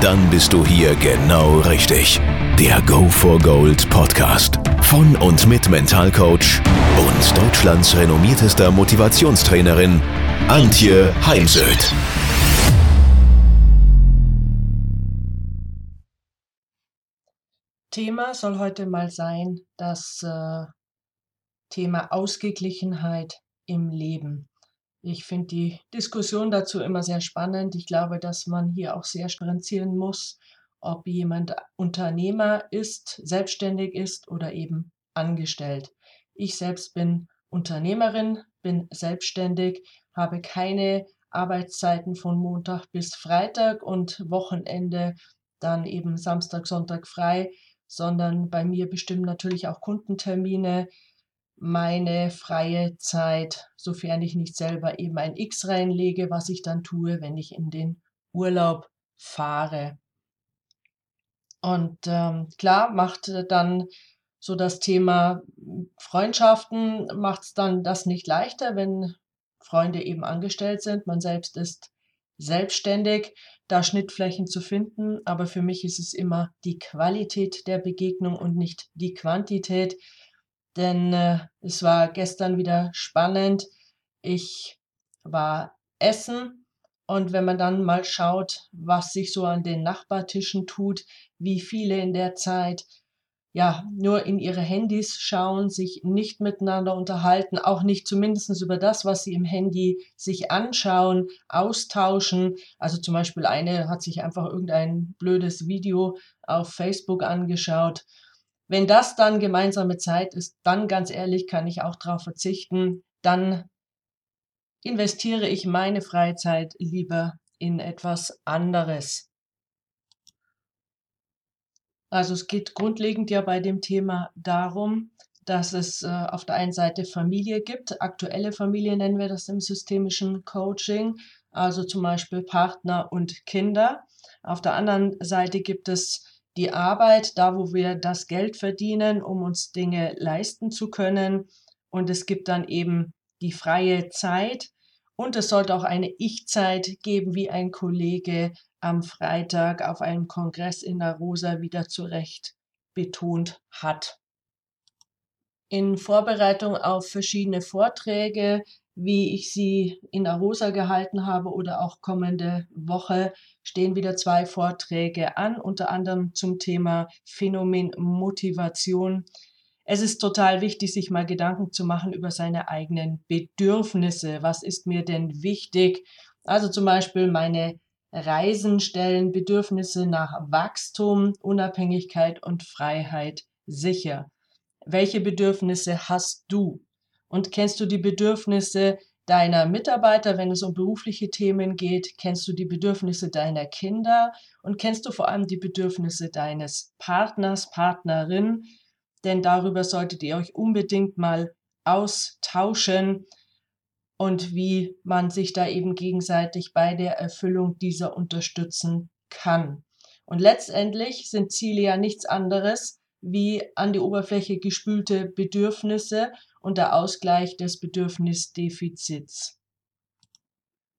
Dann bist du hier genau richtig. Der Go for Gold Podcast von und mit Mentalcoach und Deutschlands renommiertester Motivationstrainerin Antje Heimsöth. Thema soll heute mal sein das äh, Thema Ausgeglichenheit im Leben. Ich finde die Diskussion dazu immer sehr spannend. Ich glaube, dass man hier auch sehr differenzieren muss, ob jemand Unternehmer ist, selbstständig ist oder eben angestellt. Ich selbst bin Unternehmerin, bin selbstständig, habe keine Arbeitszeiten von Montag bis Freitag und Wochenende dann eben Samstag, Sonntag frei, sondern bei mir bestimmen natürlich auch Kundentermine, meine freie Zeit, sofern ich nicht selber eben ein X reinlege, was ich dann tue, wenn ich in den Urlaub fahre. Und ähm, klar macht dann so das Thema Freundschaften, macht es dann das nicht leichter, wenn Freunde eben angestellt sind. Man selbst ist selbstständig, da Schnittflächen zu finden. Aber für mich ist es immer die Qualität der Begegnung und nicht die Quantität. Denn äh, es war gestern wieder spannend. Ich war essen und wenn man dann mal schaut, was sich so an den Nachbartischen tut, wie viele in der Zeit ja nur in ihre Handys schauen, sich nicht miteinander unterhalten, auch nicht zumindest über das, was sie im Handy sich anschauen, austauschen. Also zum Beispiel eine hat sich einfach irgendein blödes Video auf Facebook angeschaut wenn das dann gemeinsame Zeit ist, dann ganz ehrlich kann ich auch darauf verzichten. Dann investiere ich meine Freizeit lieber in etwas anderes. Also es geht grundlegend ja bei dem Thema darum, dass es äh, auf der einen Seite Familie gibt, aktuelle Familie nennen wir das im systemischen Coaching, also zum Beispiel Partner und Kinder. Auf der anderen Seite gibt es die Arbeit, da wo wir das Geld verdienen, um uns Dinge leisten zu können. Und es gibt dann eben die freie Zeit. Und es sollte auch eine Ich-Zeit geben, wie ein Kollege am Freitag auf einem Kongress in der Rosa wieder zurecht betont hat. In Vorbereitung auf verschiedene Vorträge wie ich sie in Arosa gehalten habe oder auch kommende Woche stehen wieder zwei Vorträge an, unter anderem zum Thema Phänomen Motivation. Es ist total wichtig, sich mal Gedanken zu machen über seine eigenen Bedürfnisse. Was ist mir denn wichtig? Also zum Beispiel meine Reisen stellen Bedürfnisse nach Wachstum, Unabhängigkeit und Freiheit sicher. Welche Bedürfnisse hast du? Und kennst du die Bedürfnisse deiner Mitarbeiter, wenn es um berufliche Themen geht? Kennst du die Bedürfnisse deiner Kinder? Und kennst du vor allem die Bedürfnisse deines Partners, Partnerin? Denn darüber solltet ihr euch unbedingt mal austauschen und wie man sich da eben gegenseitig bei der Erfüllung dieser unterstützen kann. Und letztendlich sind Ziele ja nichts anderes wie an die Oberfläche gespülte Bedürfnisse und der Ausgleich des Bedürfnisdefizits.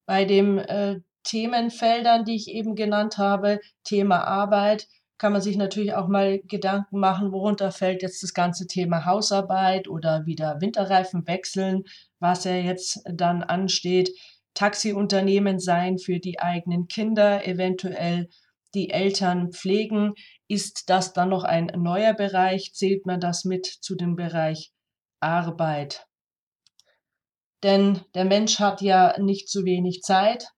Bei den äh, Themenfeldern, die ich eben genannt habe, Thema Arbeit, kann man sich natürlich auch mal Gedanken machen, worunter fällt jetzt das ganze Thema Hausarbeit oder wieder Winterreifen wechseln, was ja jetzt dann ansteht. Taxiunternehmen sein für die eigenen Kinder, eventuell die Eltern pflegen. Ist das dann noch ein neuer Bereich? Zählt man das mit zu dem Bereich Arbeit. Denn der Mensch hat ja nicht zu wenig Zeit.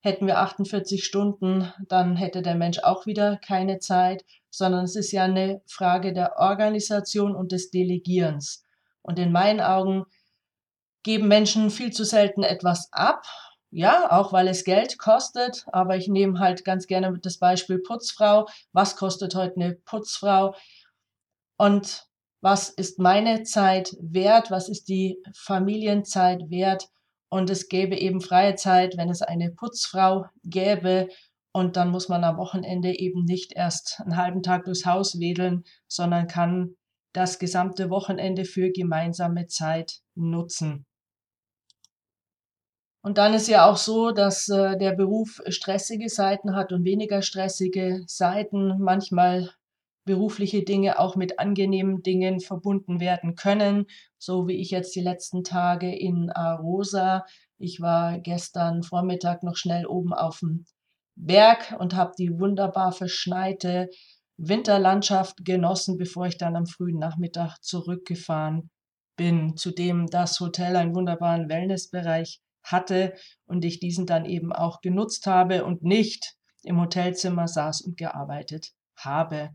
Hätten wir 48 Stunden, dann hätte der Mensch auch wieder keine Zeit, sondern es ist ja eine Frage der Organisation und des Delegierens. Und in meinen Augen geben Menschen viel zu selten etwas ab. Ja, auch weil es Geld kostet, aber ich nehme halt ganz gerne das Beispiel Putzfrau. Was kostet heute eine Putzfrau? Und was ist meine Zeit wert, was ist die Familienzeit wert. Und es gäbe eben freie Zeit, wenn es eine Putzfrau gäbe. Und dann muss man am Wochenende eben nicht erst einen halben Tag durchs Haus wedeln, sondern kann das gesamte Wochenende für gemeinsame Zeit nutzen. Und dann ist ja auch so, dass äh, der Beruf stressige Seiten hat und weniger stressige Seiten. Manchmal berufliche Dinge auch mit angenehmen Dingen verbunden werden können, so wie ich jetzt die letzten Tage in Arosa. Ich war gestern Vormittag noch schnell oben auf dem Berg und habe die wunderbar verschneite Winterlandschaft genossen, bevor ich dann am frühen Nachmittag zurückgefahren bin, zu dem das Hotel einen wunderbaren Wellnessbereich hatte und ich diesen dann eben auch genutzt habe und nicht im Hotelzimmer saß und gearbeitet habe.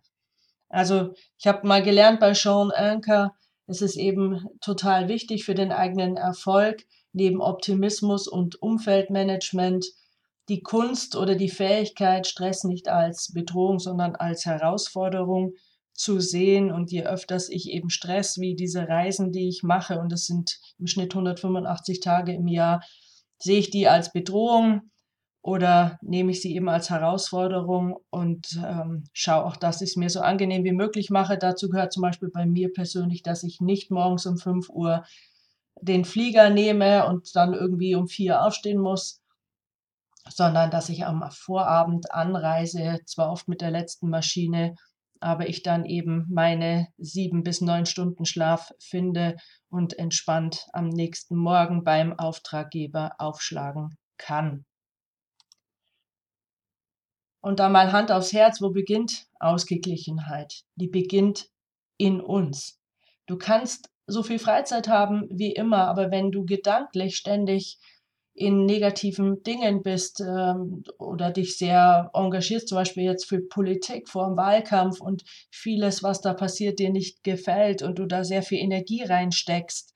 Also ich habe mal gelernt bei Sean Anker, es ist eben total wichtig für den eigenen Erfolg, neben Optimismus und Umfeldmanagement die Kunst oder die Fähigkeit, Stress nicht als Bedrohung, sondern als Herausforderung zu sehen. Und je öfters ich eben Stress, wie diese Reisen, die ich mache, und das sind im Schnitt 185 Tage im Jahr, sehe ich die als Bedrohung oder nehme ich sie eben als Herausforderung und ähm, schaue auch, dass ich es mir so angenehm wie möglich mache. Dazu gehört zum Beispiel bei mir persönlich, dass ich nicht morgens um 5 Uhr den Flieger nehme und dann irgendwie um 4 aufstehen muss, sondern dass ich am Vorabend anreise, zwar oft mit der letzten Maschine, aber ich dann eben meine sieben bis neun Stunden Schlaf finde und entspannt am nächsten Morgen beim Auftraggeber aufschlagen kann. Und da mal Hand aufs Herz, wo beginnt Ausgeglichenheit? Die beginnt in uns. Du kannst so viel Freizeit haben wie immer, aber wenn du gedanklich ständig in negativen Dingen bist ähm, oder dich sehr engagierst, zum Beispiel jetzt für Politik vor dem Wahlkampf und vieles, was da passiert, dir nicht gefällt und du da sehr viel Energie reinsteckst,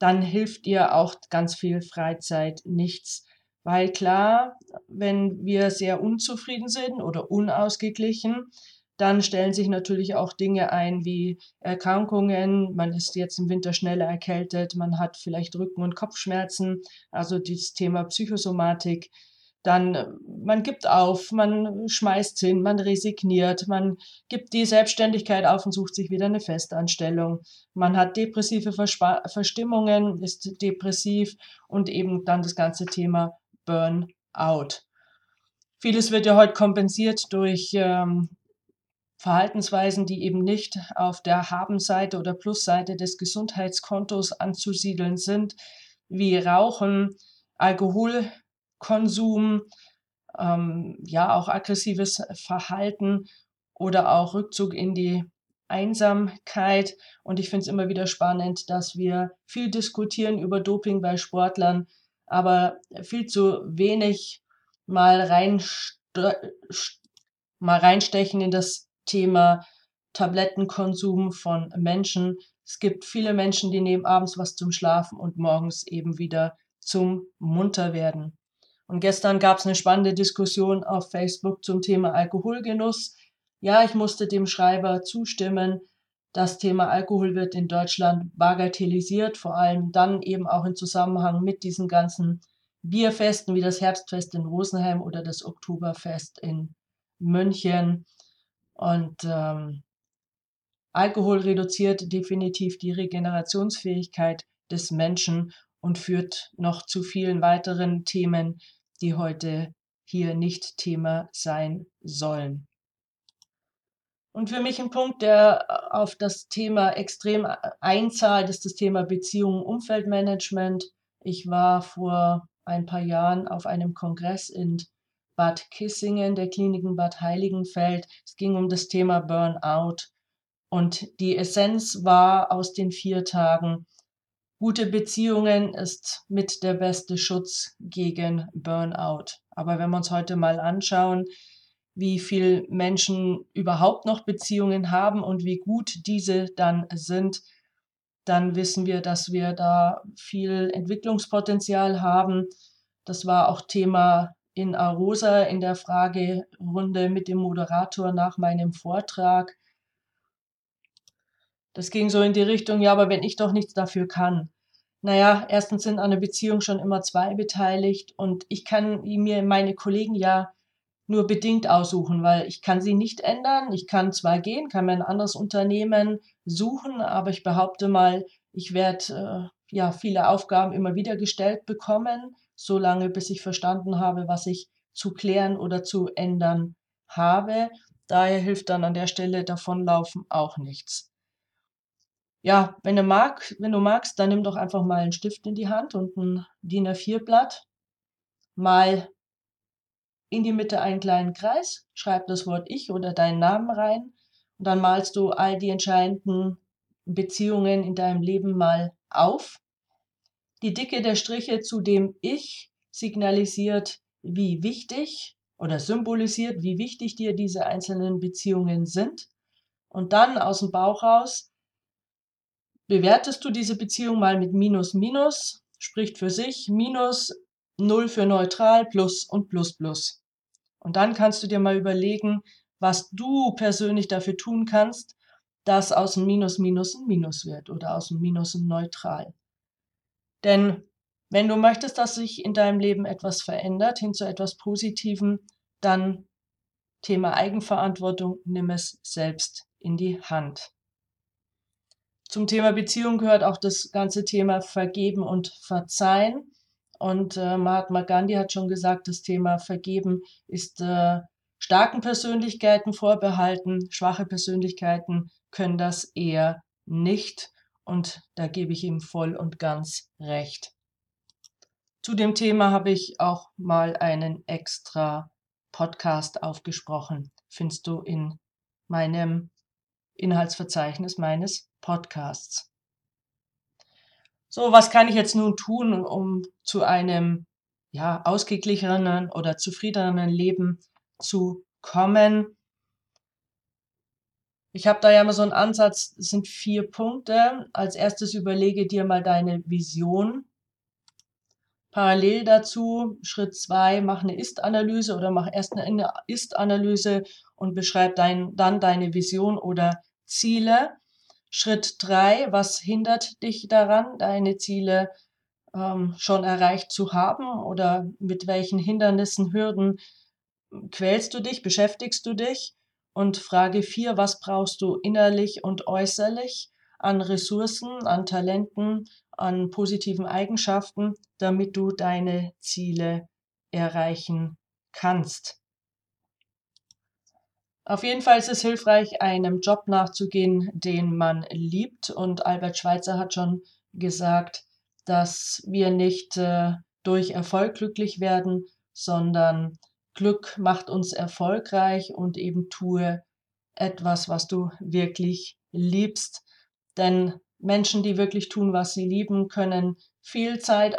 dann hilft dir auch ganz viel Freizeit nichts. Weil klar, wenn wir sehr unzufrieden sind oder unausgeglichen, dann stellen sich natürlich auch Dinge ein wie Erkrankungen. Man ist jetzt im Winter schneller erkältet, man hat vielleicht Rücken- und Kopfschmerzen, also dieses Thema Psychosomatik. Dann man gibt auf, man schmeißt hin, man resigniert, man gibt die Selbstständigkeit auf und sucht sich wieder eine Festanstellung. Man hat depressive Verspa Verstimmungen, ist depressiv und eben dann das ganze Thema Burnout. Vieles wird ja heute kompensiert durch ähm, Verhaltensweisen, die eben nicht auf der Habenseite oder Plusseite des Gesundheitskontos anzusiedeln sind, wie Rauchen, Alkoholkonsum, ähm, ja auch aggressives Verhalten oder auch Rückzug in die Einsamkeit. Und ich finde es immer wieder spannend, dass wir viel diskutieren über Doping bei Sportlern, aber viel zu wenig mal rein mal reinstechen in das Thema Tablettenkonsum von Menschen. Es gibt viele Menschen, die nehmen abends was zum Schlafen und morgens eben wieder zum Munterwerden. Und gestern gab es eine spannende Diskussion auf Facebook zum Thema Alkoholgenuss. Ja, ich musste dem Schreiber zustimmen. Das Thema Alkohol wird in Deutschland bagatellisiert, vor allem dann eben auch in Zusammenhang mit diesen ganzen Bierfesten wie das Herbstfest in Rosenheim oder das Oktoberfest in München. Und ähm, Alkohol reduziert definitiv die Regenerationsfähigkeit des Menschen und führt noch zu vielen weiteren Themen, die heute hier nicht Thema sein sollen. Und für mich ein Punkt, der auf das Thema extrem einzahlt, ist das Thema Beziehungen, Umfeldmanagement. Ich war vor ein paar Jahren auf einem Kongress in Bad Kissingen der Kliniken Bad Heiligenfeld. Es ging um das Thema Burnout. Und die Essenz war aus den vier Tagen, gute Beziehungen ist mit der beste Schutz gegen Burnout. Aber wenn wir uns heute mal anschauen, wie viel Menschen überhaupt noch Beziehungen haben und wie gut diese dann sind, dann wissen wir, dass wir da viel Entwicklungspotenzial haben. Das war auch Thema in Arosa in der Fragerunde mit dem Moderator nach meinem Vortrag. Das ging so in die Richtung, ja, aber wenn ich doch nichts dafür kann. Naja, erstens sind an der Beziehung schon immer zwei beteiligt und ich kann mir meine Kollegen ja nur bedingt aussuchen, weil ich kann sie nicht ändern. Ich kann zwar gehen, kann mir ein anderes Unternehmen suchen, aber ich behaupte mal, ich werde äh, ja viele Aufgaben immer wieder gestellt bekommen, solange bis ich verstanden habe, was ich zu klären oder zu ändern habe. Daher hilft dann an der Stelle davonlaufen auch nichts. Ja, wenn du mag, wenn du magst, dann nimm doch einfach mal einen Stift in die Hand und ein DIN A4-Blatt. Mal in die Mitte einen kleinen Kreis, schreib das Wort Ich oder deinen Namen rein und dann malst du all die entscheidenden Beziehungen in deinem Leben mal auf. Die Dicke der Striche zu dem Ich signalisiert, wie wichtig oder symbolisiert, wie wichtig dir diese einzelnen Beziehungen sind. Und dann aus dem Bauch raus bewertest du diese Beziehung mal mit Minus, Minus, spricht für sich, Minus 0 für neutral, Plus und Plus, Plus. Und dann kannst du dir mal überlegen, was du persönlich dafür tun kannst, dass aus dem Minus Minus ein Minus wird oder aus dem Minus ein Neutral. Denn wenn du möchtest, dass sich in deinem Leben etwas verändert, hin zu etwas Positivem, dann Thema Eigenverantwortung, nimm es selbst in die Hand. Zum Thema Beziehung gehört auch das ganze Thema Vergeben und Verzeihen. Und äh, Mahatma Gandhi hat schon gesagt, das Thema Vergeben ist äh, starken Persönlichkeiten vorbehalten. Schwache Persönlichkeiten können das eher nicht. Und da gebe ich ihm voll und ganz recht. Zu dem Thema habe ich auch mal einen extra Podcast aufgesprochen. Findest du in meinem Inhaltsverzeichnis meines Podcasts. So, was kann ich jetzt nun tun, um zu einem ja, ausgeglichenen oder zufriedeneren Leben zu kommen? Ich habe da ja immer so einen Ansatz, es sind vier Punkte. Als erstes überlege dir mal deine Vision. Parallel dazu, Schritt zwei, mach eine Ist-Analyse oder mach erst eine Ist-Analyse und beschreib dein, dann deine Vision oder Ziele. Schritt drei, was hindert dich daran, deine Ziele ähm, schon erreicht zu haben oder mit welchen Hindernissen, Hürden quälst du dich, beschäftigst du dich? Und Frage vier, was brauchst du innerlich und äußerlich an Ressourcen, an Talenten, an positiven Eigenschaften, damit du deine Ziele erreichen kannst? Auf jeden Fall ist es hilfreich, einem Job nachzugehen, den man liebt. Und Albert Schweitzer hat schon gesagt, dass wir nicht äh, durch Erfolg glücklich werden, sondern Glück macht uns erfolgreich und eben tue etwas, was du wirklich liebst. Denn Menschen, die wirklich tun, was sie lieben, können viel Zeit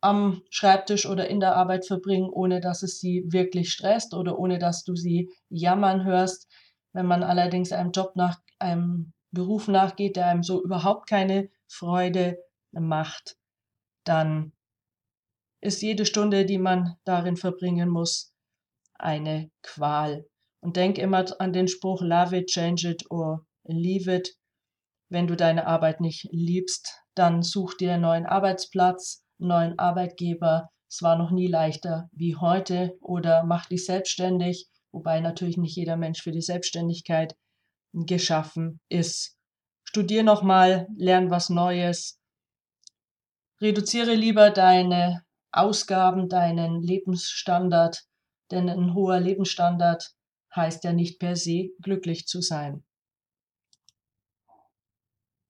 am Schreibtisch oder in der Arbeit verbringen, ohne dass es sie wirklich stresst oder ohne dass du sie jammern hörst. Wenn man allerdings einem Job nach einem Beruf nachgeht, der einem so überhaupt keine Freude macht, dann ist jede Stunde, die man darin verbringen muss, eine Qual. Und denk immer an den Spruch, love it, change it or leave it. Wenn du deine Arbeit nicht liebst, dann such dir einen neuen Arbeitsplatz, neuen Arbeitgeber. Es war noch nie leichter wie heute oder mach dich selbstständig, wobei natürlich nicht jeder Mensch für die Selbstständigkeit geschaffen ist. Studier nochmal, lern was Neues. Reduziere lieber deine Ausgaben, deinen Lebensstandard, denn ein hoher Lebensstandard heißt ja nicht per se glücklich zu sein.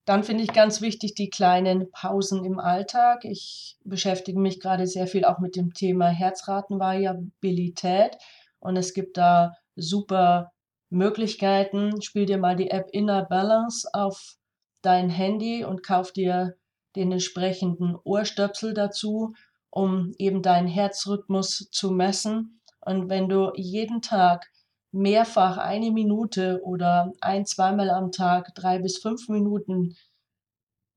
Dann finde ich ganz wichtig die kleinen Pausen im Alltag. Ich beschäftige mich gerade sehr viel auch mit dem Thema Herzratenvariabilität und es gibt da super Möglichkeiten. Spiel dir mal die App Inner Balance auf dein Handy und kauf dir den entsprechenden Ohrstöpsel dazu, um eben deinen Herzrhythmus zu messen. Und wenn du jeden Tag mehrfach eine Minute oder ein, zweimal am Tag drei bis fünf Minuten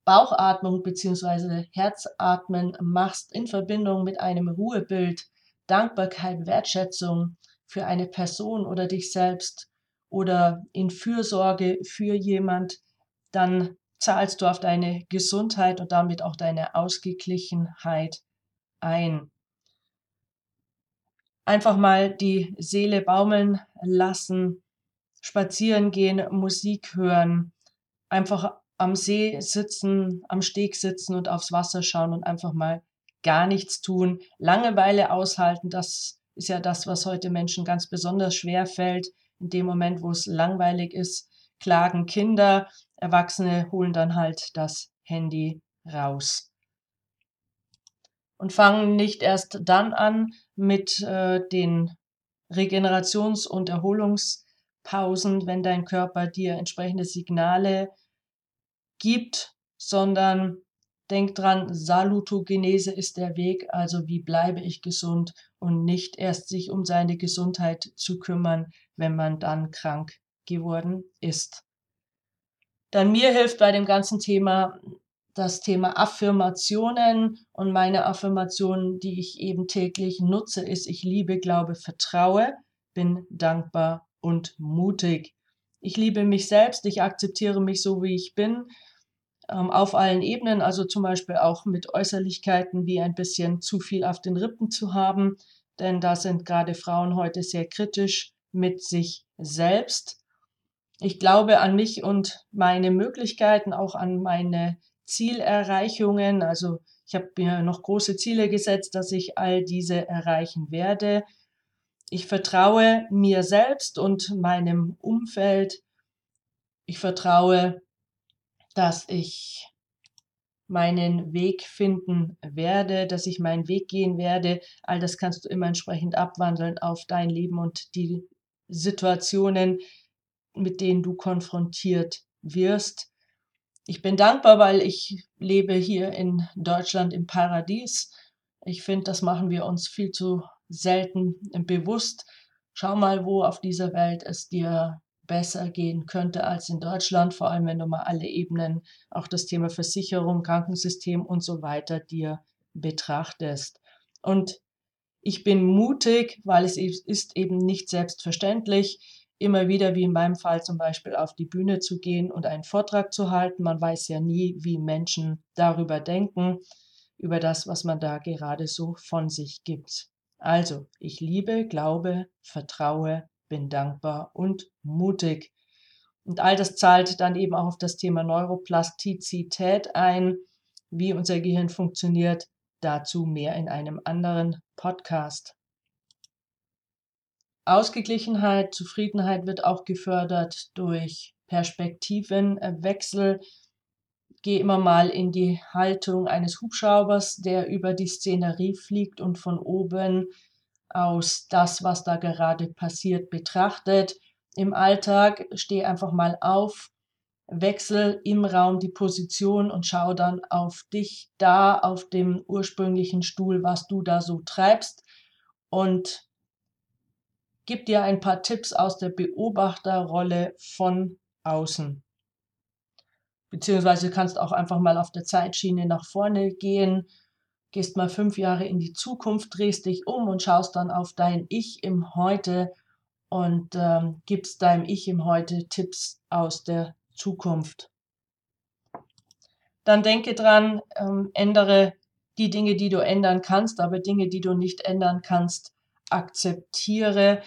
Bauchatmung bzw. Herzatmen machst in Verbindung mit einem Ruhebild, Dankbarkeit, Wertschätzung für eine Person oder dich selbst oder in Fürsorge für jemand, dann zahlst du auf deine Gesundheit und damit auch deine Ausgeglichenheit ein. Einfach mal die Seele baumeln lassen, spazieren gehen, Musik hören, einfach am See sitzen, am Steg sitzen und aufs Wasser schauen und einfach mal gar nichts tun, Langeweile aushalten, das ist ja das, was heute Menschen ganz besonders schwer fällt. In dem Moment, wo es langweilig ist, klagen Kinder, Erwachsene holen dann halt das Handy raus. Und fangen nicht erst dann an mit äh, den Regenerations- und Erholungspausen, wenn dein Körper dir entsprechende Signale gibt, sondern denk dran, Salutogenese ist der Weg, also wie bleibe ich gesund und nicht erst sich um seine Gesundheit zu kümmern, wenn man dann krank geworden ist. Dann mir hilft bei dem ganzen Thema das Thema Affirmationen und meine Affirmation, die ich eben täglich nutze, ist, ich liebe, glaube, vertraue, bin dankbar und mutig. Ich liebe mich selbst, ich akzeptiere mich so, wie ich bin, ähm, auf allen Ebenen, also zum Beispiel auch mit Äußerlichkeiten wie ein bisschen zu viel auf den Rippen zu haben, denn da sind gerade Frauen heute sehr kritisch mit sich selbst. Ich glaube an mich und meine Möglichkeiten, auch an meine Zielerreichungen. Also ich habe mir noch große Ziele gesetzt, dass ich all diese erreichen werde. Ich vertraue mir selbst und meinem Umfeld. Ich vertraue dass ich meinen Weg finden werde, dass ich meinen Weg gehen werde. All das kannst du immer entsprechend abwandeln auf dein Leben und die Situationen, mit denen du konfrontiert wirst. Ich bin dankbar, weil ich lebe hier in Deutschland im Paradies. Ich finde, das machen wir uns viel zu selten bewusst. Schau mal, wo auf dieser Welt es dir besser gehen könnte als in Deutschland, vor allem wenn du mal alle Ebenen, auch das Thema Versicherung, Krankensystem und so weiter dir betrachtest. Und ich bin mutig, weil es ist eben nicht selbstverständlich, immer wieder, wie in meinem Fall zum Beispiel, auf die Bühne zu gehen und einen Vortrag zu halten. Man weiß ja nie, wie Menschen darüber denken, über das, was man da gerade so von sich gibt. Also, ich liebe, glaube, vertraue bin dankbar und mutig. Und all das zahlt dann eben auch auf das Thema Neuroplastizität ein, wie unser Gehirn funktioniert. Dazu mehr in einem anderen Podcast. Ausgeglichenheit, Zufriedenheit wird auch gefördert durch Perspektivenwechsel. Geh immer mal in die Haltung eines Hubschraubers, der über die Szenerie fliegt und von oben aus das, was da gerade passiert, betrachtet. Im Alltag steh einfach mal auf, wechsel im Raum die Position und schau dann auf dich da, auf dem ursprünglichen Stuhl, was du da so treibst und gib dir ein paar Tipps aus der Beobachterrolle von außen. Beziehungsweise kannst auch einfach mal auf der Zeitschiene nach vorne gehen, gehst mal fünf Jahre in die Zukunft, drehst dich um und schaust dann auf dein Ich im Heute und ähm, gibst deinem Ich im Heute Tipps aus der Zukunft. Dann denke dran, ähm, ändere die Dinge, die du ändern kannst, aber Dinge, die du nicht ändern kannst, akzeptiere.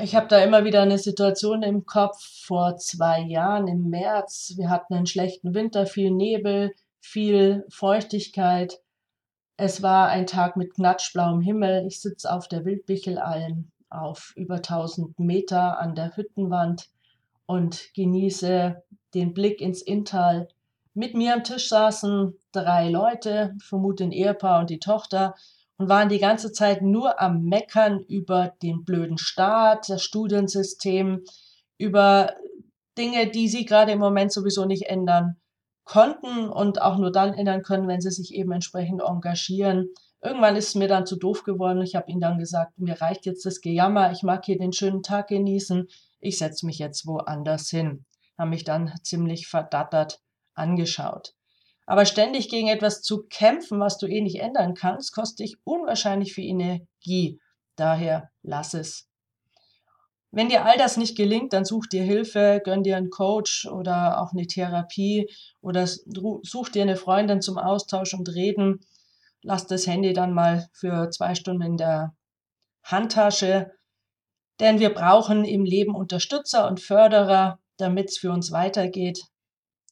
Ich habe da immer wieder eine Situation im Kopf vor zwei Jahren im März. Wir hatten einen schlechten Winter, viel Nebel, viel Feuchtigkeit. Es war ein Tag mit knatschblauem Himmel. Ich sitze auf der Wildbichelalm auf über 1000 Meter an der Hüttenwand und genieße den Blick ins Inntal. Mit mir am Tisch saßen drei Leute, vermute ein Ehepaar und die Tochter, und waren die ganze Zeit nur am Meckern über den blöden Staat, das Studiensystem, über Dinge, die sie gerade im Moment sowieso nicht ändern konnten und auch nur dann ändern können, wenn sie sich eben entsprechend engagieren. Irgendwann ist es mir dann zu doof geworden. Ich habe ihnen dann gesagt, mir reicht jetzt das Gejammer, ich mag hier den schönen Tag genießen, ich setze mich jetzt woanders hin. Haben mich dann ziemlich verdattert angeschaut. Aber ständig gegen etwas zu kämpfen, was du eh nicht ändern kannst, kostet dich unwahrscheinlich viel Energie. Daher lass es. Wenn dir all das nicht gelingt, dann such dir Hilfe, gönn dir einen Coach oder auch eine Therapie oder such dir eine Freundin zum Austausch und Reden. Lass das Handy dann mal für zwei Stunden in der Handtasche, denn wir brauchen im Leben Unterstützer und Förderer, damit es für uns weitergeht.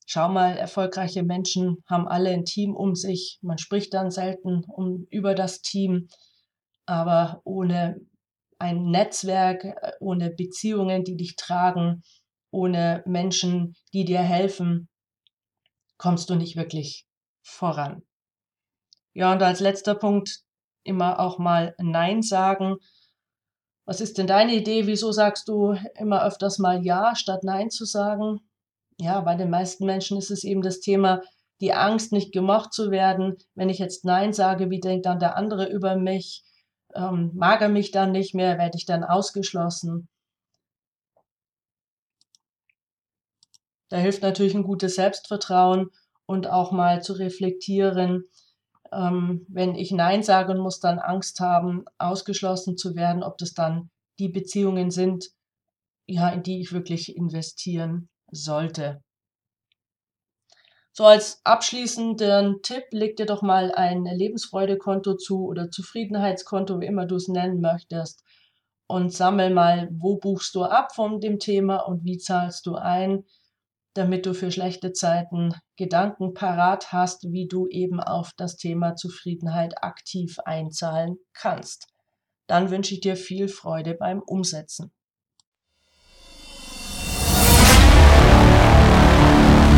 Schau mal, erfolgreiche Menschen haben alle ein Team um sich. Man spricht dann selten um, über das Team, aber ohne ein Netzwerk, äh, ohne Beziehungen, die dich tragen, ohne Menschen, die dir helfen, kommst du nicht wirklich voran. Ja, und als letzter Punkt immer auch mal Nein sagen. Was ist denn deine Idee? Wieso sagst du immer öfters mal Ja, statt Nein zu sagen? Ja, bei den meisten Menschen ist es eben das Thema, die Angst, nicht gemocht zu werden. Wenn ich jetzt Nein sage, wie denkt dann der andere über mich? ähm, mag er mich dann nicht mehr, werde ich dann ausgeschlossen. Da hilft natürlich ein gutes Selbstvertrauen und auch mal zu reflektieren, ähm, wenn ich Nein sage und muss dann Angst haben, ausgeschlossen zu werden, ob das dann die Beziehungen sind, ja, in die ich wirklich investieren sollte. So als abschließenden Tipp, leg dir doch mal ein Lebensfreudekonto zu oder Zufriedenheitskonto, wie immer du es nennen möchtest. Und sammel mal, wo buchst du ab von dem Thema und wie zahlst du ein, damit du für schlechte Zeiten Gedanken parat hast, wie du eben auf das Thema Zufriedenheit aktiv einzahlen kannst. Dann wünsche ich dir viel Freude beim Umsetzen.